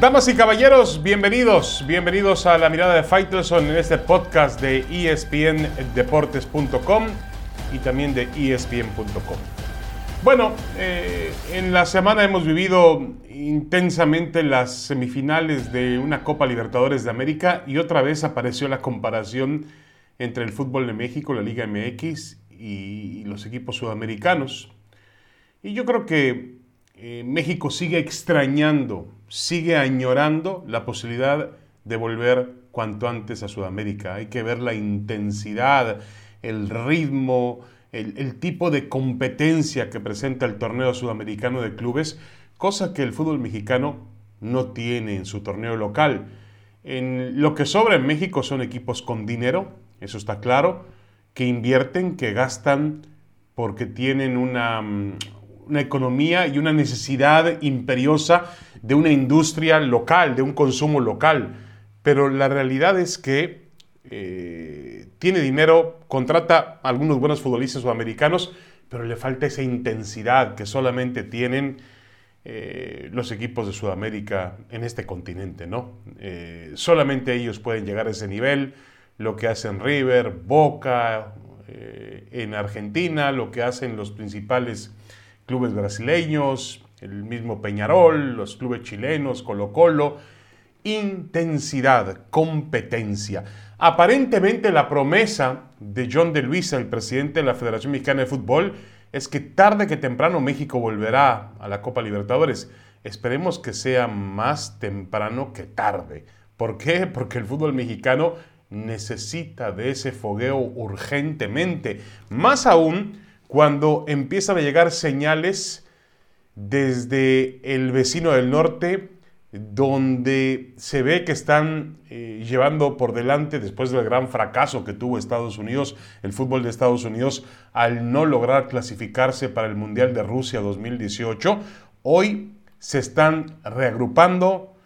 Damas y caballeros, bienvenidos, bienvenidos a la mirada de Faitelson en este podcast de espndeportes.com y también de espn.com. Bueno, eh, en la semana hemos vivido intensamente las semifinales de una Copa Libertadores de América y otra vez apareció la comparación entre el fútbol de México, la Liga MX y los equipos sudamericanos. Y yo creo que eh, México sigue extrañando, sigue añorando la posibilidad de volver cuanto antes a Sudamérica. Hay que ver la intensidad, el ritmo, el, tipo de competencia que presenta el torneo sudamericano de clubes, cosa que el fútbol mexicano no tiene en su torneo local. En lo que sobra en México son equipos con dinero, eso está claro, que invierten, que gastan porque tienen una, mm, una economía y una necesidad imperiosa de una industria local, de un consumo local. Pero la realidad es que eh, tiene dinero, contrata algunos buenos futbolistas sudamericanos, pero le falta esa intensidad que solamente tienen eh, los equipos de Sudamérica en este continente, ¿no? Eh, solamente ellos pueden llegar a ese nivel, lo que hacen River, Boca, en Argentina, lo que hacen los principales clubes brasileños, el mismo Peñarol, los clubes chilenos, Colo Colo. Intensidad, competencia. Aparentemente la promesa de John de Luisa, el presidente de la Federación Mexicana de Fútbol, es que tarde que temprano México volverá a la Copa Libertadores. Esperemos que sea más temprano que tarde. ¿Por qué? Porque el fútbol mexicano necesita de ese fogueo urgentemente. Más aún cuando empiezan a llegar señales desde el vecino del norte, donde se ve que están eh, llevando por delante, después del gran fracaso que tuvo Estados Unidos, el fútbol de Estados Unidos, al no lograr clasificarse para el Mundial de Rusia 2018, hoy se están reagrupando,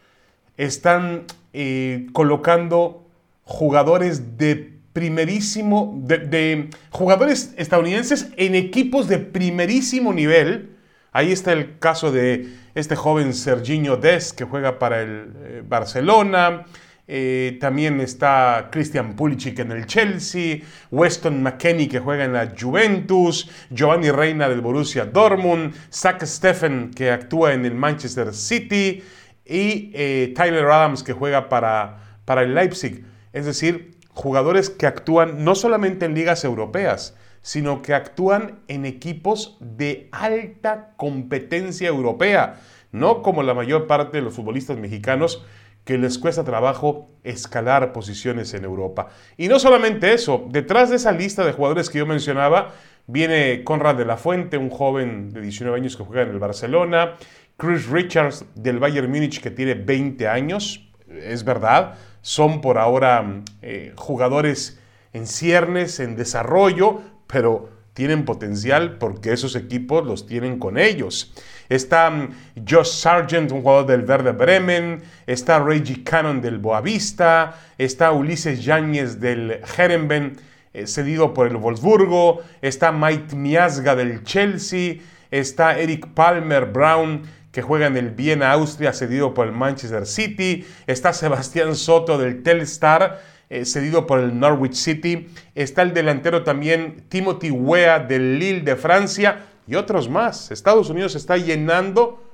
están eh, colocando jugadores de primerísimo, de, jugadores estadounidenses en equipos de primerísimo nivel. Ahí está el caso de este joven Serginho Des que juega para el eh, Barcelona. Eh, también está Christian Pulisic en el Chelsea, Weston McKenney que juega en la Juventus, Giovanni Reina del Borussia Dortmund, Zach Steffen que actúa en el Manchester City y eh, Tyler Adams que juega para, para el Leipzig. Es decir, jugadores que actúan no solamente en ligas europeas, sino que actúan en equipos de alta competencia europea, no como la mayor parte de los futbolistas mexicanos que les cuesta trabajo escalar posiciones en Europa. Y no solamente eso, detrás de esa lista de jugadores que yo mencionaba, viene Conrad de la Fuente, un joven de 19 años que juega en el Barcelona, Chris Richards del Bayern Múnich que tiene 20 años, es verdad, son por ahora eh, jugadores en ciernes, en desarrollo, pero tienen potencial porque esos equipos los tienen con ellos. Está mm, Josh Sargent, un jugador del Verde Bremen, está Reggie Cannon del Boavista, está Ulises Yáñez del Herenben, eh, cedido por el Wolfsburgo, está Mike Miasga del Chelsea, está Eric Palmer Brown, que juega en el Viena, Austria, cedido por el Manchester City. Está Sebastián Soto del Telstar, eh, cedido por el Norwich City. Está el delantero también Timothy Wea del Lille de Francia y otros más. Estados Unidos está llenando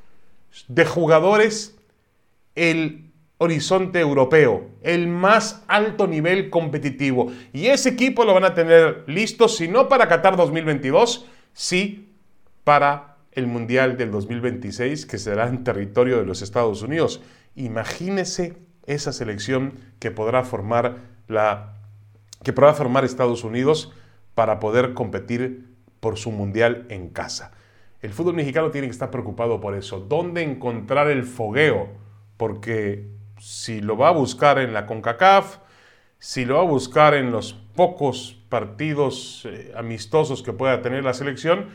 de jugadores el horizonte europeo, el más alto nivel competitivo. Y ese equipo lo van a tener listo, si no para Qatar 2022, sí para el Mundial del 2026 que será en territorio de los Estados Unidos. Imagínese esa selección que podrá formar la que podrá formar Estados Unidos para poder competir por su mundial en casa. El fútbol mexicano tiene que estar preocupado por eso. ¿Dónde encontrar el fogueo? Porque si lo va a buscar en la CONCACAF, si lo va a buscar en los pocos partidos eh, amistosos que pueda tener la selección,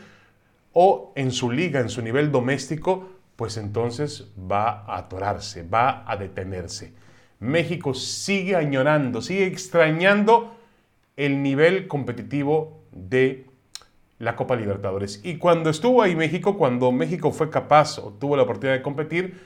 o en su liga, en su nivel doméstico, pues entonces va a atorarse, va a detenerse. México sigue añorando, sigue extrañando el nivel competitivo de la Copa Libertadores. Y cuando estuvo ahí México, cuando México fue capaz o tuvo la oportunidad de competir,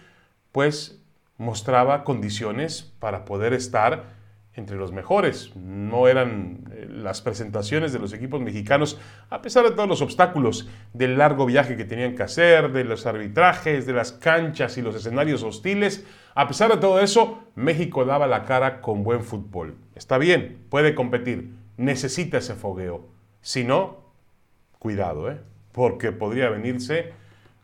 pues mostraba condiciones para poder estar entre los mejores. No eran las presentaciones de los equipos mexicanos, a pesar de todos los obstáculos del largo viaje que tenían que hacer, de los arbitrajes, de las canchas y los escenarios hostiles. A pesar de todo eso, México daba la cara con buen fútbol. Está bien, puede competir, necesita ese fogueo. Si no, cuidado, ¿eh? porque podría venirse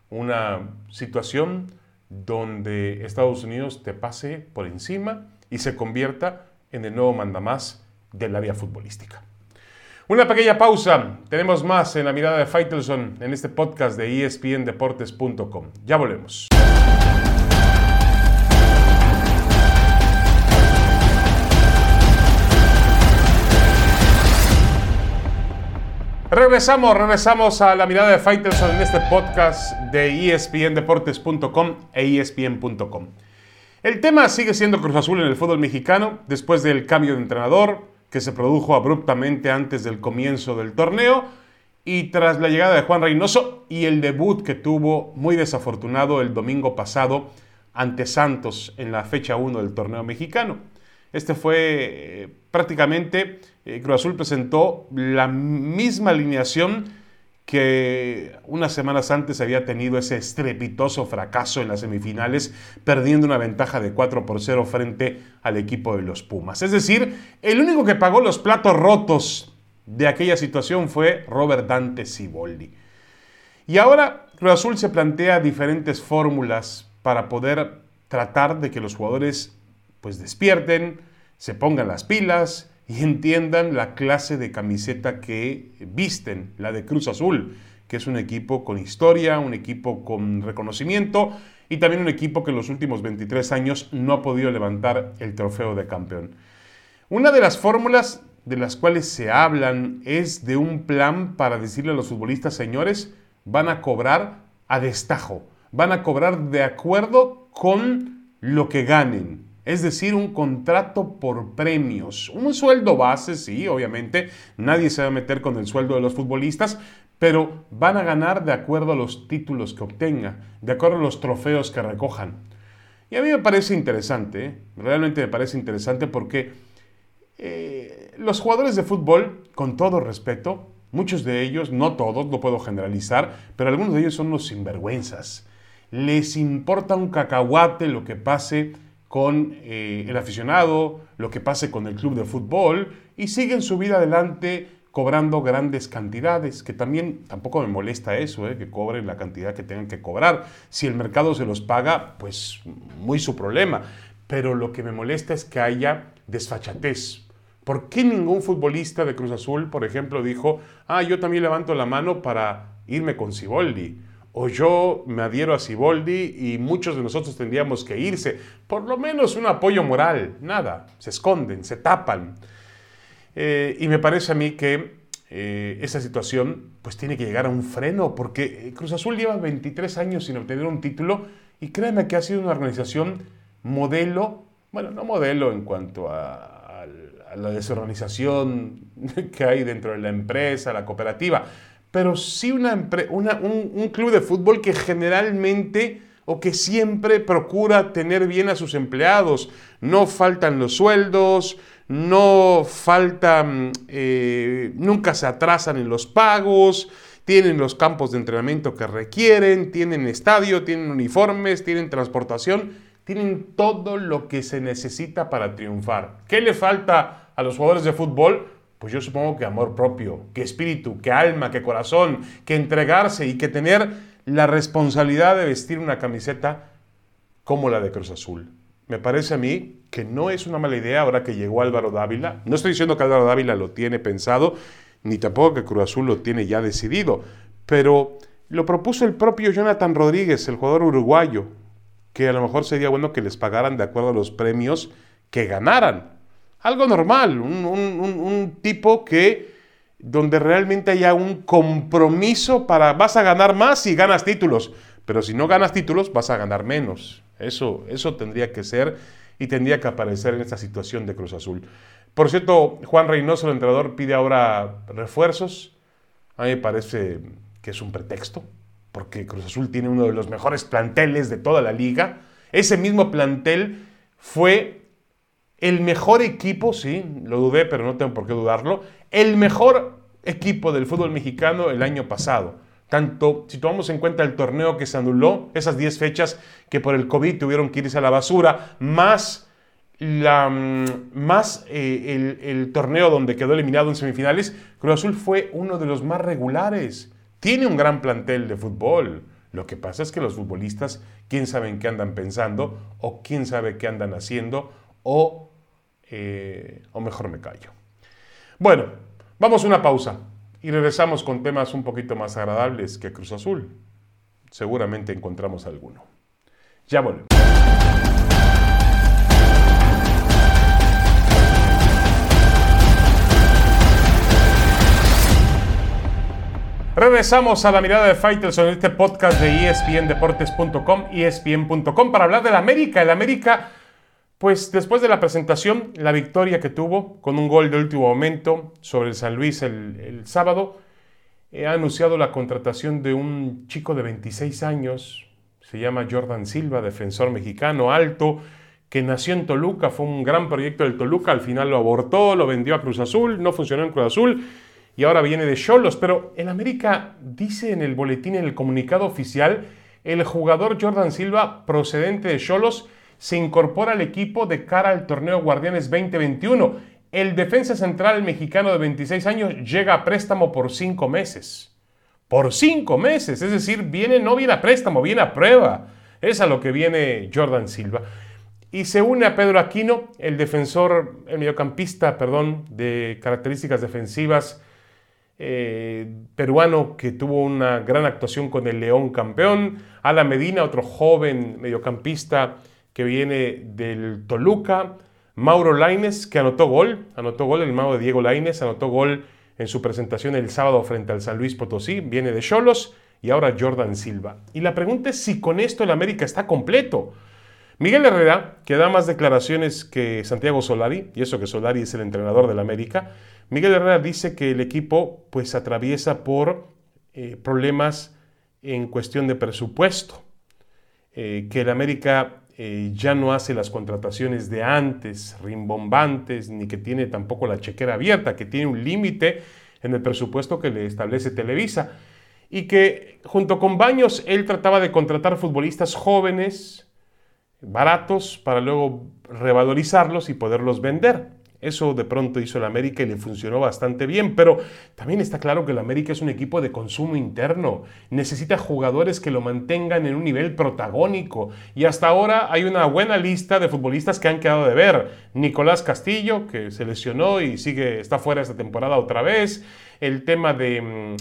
una situación donde Estados Unidos te pase por encima y se convierta en el nuevo mandamás del área futbolística. Una pequeña pausa. Tenemos más en la mirada de Faitelson en este podcast de espndeportes.com. Ya volvemos. Regresamos, regresamos a la mirada de Faitelson en este podcast de espndeportes.com e espn.com. El tema sigue siendo Cruz Azul en el fútbol mexicano después del cambio de entrenador que se produjo abruptamente antes del comienzo del torneo y tras la llegada de Juan Reynoso y el debut que tuvo muy desafortunado el domingo pasado ante Santos en la fecha 1 del torneo mexicano. Este fue eh, prácticamente, eh, Cruz Azul presentó la misma alineación que unas semanas antes había tenido ese estrepitoso fracaso en las semifinales, perdiendo una ventaja de 4 por 0 frente al equipo de los Pumas. Es decir, el único que pagó los platos rotos de aquella situación fue Robert Dante Siboldi. Y ahora Cruz Azul se plantea diferentes fórmulas para poder tratar de que los jugadores pues despierten, se pongan las pilas y entiendan la clase de camiseta que visten, la de Cruz Azul, que es un equipo con historia, un equipo con reconocimiento y también un equipo que en los últimos 23 años no ha podido levantar el trofeo de campeón. Una de las fórmulas de las cuales se hablan es de un plan para decirle a los futbolistas, señores, van a cobrar a destajo, van a cobrar de acuerdo con lo que ganen es decir, un contrato por premios. Un sueldo base, sí, obviamente, nadie se va a meter con el sueldo de los futbolistas, pero van a ganar de acuerdo a los títulos que obtengan, de acuerdo a los trofeos que recojan. Y a mí me parece interesante, ¿eh? realmente me parece interesante porque eh, los jugadores de fútbol, con todo respeto, muchos de ellos, no todos, no puedo generalizar, pero algunos de ellos son unos sinvergüenzas. Les importa un cacahuate lo que pase con eh, el aficionado, lo que pase con el club de fútbol y siguen su vida adelante cobrando grandes cantidades, que también tampoco me molesta eso, eh, que cobren la cantidad que tengan que cobrar. Si el mercado se los paga, pues muy su problema. Pero lo que me molesta es que haya desfachatez. ¿Por qué ningún futbolista de Cruz Azul, por ejemplo, dijo, ah, yo también levanto la mano para irme con Siboldi? O yo me adhiero a Siboldi y muchos de nosotros tendríamos que irse. Por lo menos un apoyo moral, nada, se esconden, se tapan. Eh, y me parece a mí que eh, esa situación pues tiene que llegar a un freno, porque Cruz Azul lleva 23 años sin obtener un título y créanme que ha sido una organización modelo, bueno, no modelo en cuanto a la desorganización que hay dentro de la empresa, la cooperativa, pero sí una, un, club de fútbol que generalmente o que siempre procura tener bien a sus empleados. No faltan los sueldos, no faltan, eh, nunca se atrasan en los pagos, tienen los campos de entrenamiento que requieren, tienen estadio, tienen uniformes, tienen transportación, tienen todo lo que se necesita para triunfar. ¿Qué le falta a los jugadores de fútbol? Pues yo supongo que amor propio, que espíritu, que alma, que corazón, que entregarse y que tener la responsabilidad de vestir una camiseta como la de Cruz Azul. Me parece a mí que no es una mala idea ahora que llegó Álvaro Dávila. No estoy diciendo que Álvaro Dávila lo tiene pensado, ni tampoco que Cruz Azul lo tiene ya decidido, pero lo propuso el propio Jonathan Rodríguez, el jugador uruguayo, que a lo mejor sería bueno que les pagaran de acuerdo a los premios que ganaran algo normal, un, tipo que donde realmente haya un compromiso para vas a ganar más si ganas títulos, pero si no ganas títulos vas a ganar menos. Eso, eso tendría que ser y tendría que aparecer en esta situación de Cruz Azul. Por cierto, Juan Reynoso, el entrenador, pide ahora refuerzos. A mí me parece que es un pretexto, porque Cruz Azul tiene uno de los mejores planteles de toda la liga Ese mismo plantel fue el mejor equipo, sí, lo dudé, pero no tengo por qué dudarlo, el mejor equipo del fútbol mexicano el año pasado. Tanto si tomamos en cuenta el torneo que se anuló, esas 10 fechas que por el COVID tuvieron que irse a la basura, más, la, mm, más eh, el, el torneo donde quedó eliminado en semifinales, Cruz Azul fue uno de los más regulares. Tiene un gran plantel de fútbol. Lo que pasa es que los futbolistas, quién sabe en qué andan pensando, o quién sabe qué andan haciendo, o, eh, o mejor me callo. Bueno, vamos a una pausa y regresamos con temas un poquito más agradables que Cruz Azul. Seguramente encontramos alguno. Ya volvemos. Regresamos a la mirada de Fighters en este podcast de espndeportes.com, espn.com, para hablar del América. El América, pues después de la presentación, la victoria que tuvo con un gol de último momento sobre el San Luis el, sábado, eh, ha anunciado la contratación de un chico de 26 años, se llama Jordan Silva, defensor mexicano alto, que nació en Toluca, fue un gran proyecto del Toluca, al final lo abortó, lo vendió a Cruz Azul, no funcionó en Cruz Azul y ahora viene de Cholos. Pero en América dice en el boletín, en el comunicado oficial, el jugador Jordan Silva, procedente de Cholos, se incorpora al equipo de cara al torneo Guardianes 2021. El defensa central mexicano de 26 años llega a préstamo por cinco meses. Por cinco meses, es decir, viene, no viene a préstamo, viene a prueba. Es a lo que viene Jordan Silva. Y se une a Pedro Aquino, el defensor, el mediocampista, perdón, de características defensivas eh, peruano que tuvo una gran actuación con el León campeón, Ala Medina, otro joven mediocampista que viene del Toluca, Mauro Laines, que anotó gol, anotó gol, el mago de Diego Laines, anotó gol en su presentación el sábado frente al San Luis Potosí, viene de Cholos, y ahora Jordan Silva. Y la pregunta es si con esto el América está completo. Miguel Herrera, que da más declaraciones que Santiago Solari, y eso que Solari es el entrenador del América, Miguel Herrera dice que el equipo pues atraviesa por eh, problemas en cuestión de presupuesto, eh, que el América eh, ya no hace las contrataciones de antes, rimbombantes, ni que tiene tampoco la chequera abierta, que tiene un límite en el presupuesto que le establece Televisa, y que junto con Baños él trataba de contratar futbolistas jóvenes, baratos, para luego revalorizarlos y poderlos vender. Eso de pronto hizo el América y le funcionó bastante bien, pero también está claro que el América es un equipo de consumo interno. Necesita jugadores que lo mantengan en un nivel protagónico. Y hasta ahora hay una buena lista de futbolistas que han quedado de ver. Nicolás Castillo, que se lesionó y sigue, está fuera esta temporada otra vez. El tema de, mm,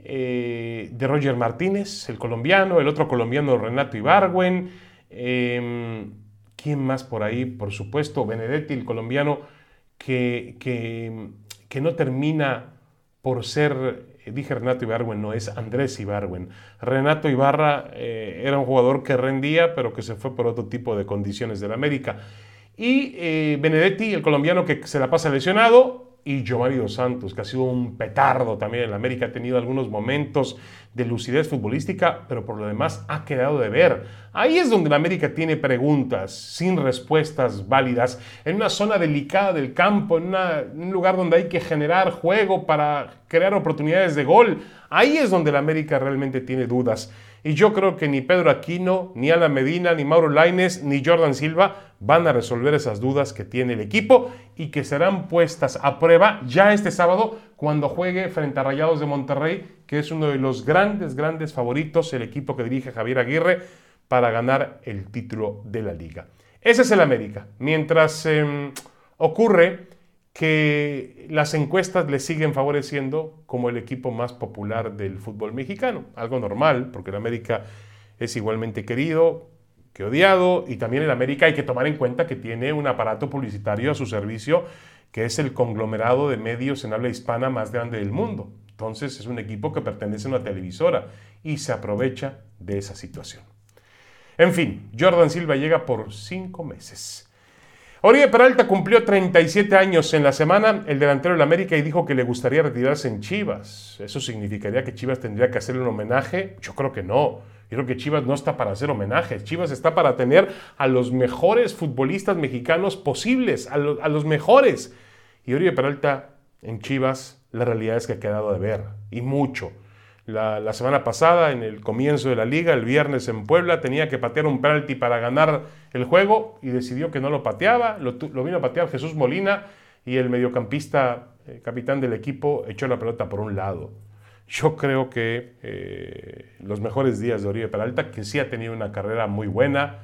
eh, de Roger Martínez, el colombiano. El otro colombiano, Renato Ibargüen. Em, ¿Quién más por ahí? Por supuesto, Benedetti, el colombiano que, que, no termina por ser, eh, dije Renato Ibarwen, no, es Andrés Ibarwen. Renato Ibarra eh, era un jugador que rendía, pero que se fue por otro tipo de condiciones de la América. Y eh, Benedetti, el colombiano que se la pasa lesionado, y Giovanni Dos Santos, que ha sido un petardo también en la América, ha tenido algunos momentos de lucidez futbolística, pero por lo demás ha quedado de ver. Ahí es donde la América tiene preguntas sin respuestas válidas, en una zona delicada del campo, en, en un lugar donde hay que generar juego para crear oportunidades de gol. Ahí es donde la América realmente tiene dudas. Y yo creo que ni Pedro Aquino, ni Ana Medina, ni Mauro Laines, ni Jordan Silva van a resolver esas dudas que tiene el equipo y que serán puestas a prueba ya este sábado cuando juegue frente a Rayados de Monterrey, que es uno de los grandes, grandes favoritos, el equipo que dirige Javier Aguirre, para ganar el título de la liga. Ese es el América. Mientras em, ocurre que las encuestas le siguen favoreciendo como el equipo más popular del fútbol mexicano. Algo normal, porque el América es igualmente querido que odiado, y también el América hay que tomar en cuenta que tiene un aparato publicitario a su servicio que es el conglomerado de medios en habla hispana más grande del mundo. Entonces es un equipo que pertenece a una televisora y se aprovecha de esa situación. En fin, Jordan Silva llega por cinco meses. Oribe Peralta cumplió 37 años en la semana, el delantero del América, y dijo que le gustaría retirarse en Chivas. ¿Eso significaría que Chivas tendría que hacerle un homenaje? Yo creo que no. Yo creo que Chivas no está para hacer homenajes. Chivas está para tener a los mejores futbolistas mexicanos posibles, a, a los mejores. Y Oribe Peralta en Chivas, la realidad es que ha quedado de ver, y mucho. La, semana pasada, en el comienzo de la liga, el viernes en Puebla, tenía que patear un penalti para ganar el juego y decidió que no lo pateaba. Lo, vino a patear Jesús Molina y el mediocampista, eh, capitán del equipo, echó la pelota por un lado. Yo creo que eh, los mejores días de Oribe Peralta, que sí ha tenido una carrera muy buena,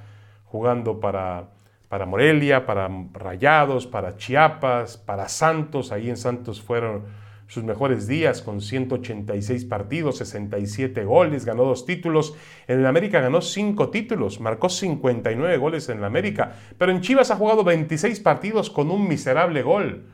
jugando para, para Morelia, para Rayados, para Chiapas, para Santos. Ahí en Santos fueron sus mejores días con 186 partidos, 67 goles, ganó dos títulos. En el América ganó cinco títulos, marcó 59 goles en el América, pero en Chivas ha jugado 26 partidos con un miserable gol.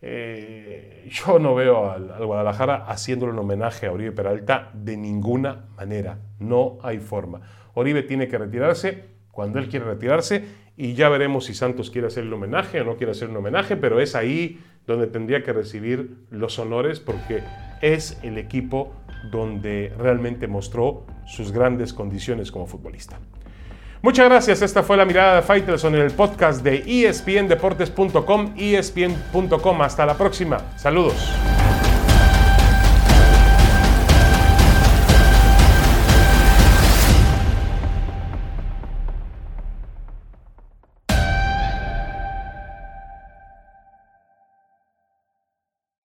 Eh, yo no veo al, al, Guadalajara haciéndole un homenaje a Oribe Peralta de ninguna manera. No hay forma. Oribe tiene que retirarse cuando él quiere retirarse y ya veremos si Santos quiere hacer el homenaje o no quiere hacer un homenaje, pero es ahí donde tendría que recibir los honores porque es el equipo donde realmente mostró sus grandes condiciones como futbolista. Muchas gracias, esta fue la mirada de Faitelson en el podcast de espndeportes.com, espn.com. Hasta la próxima, saludos.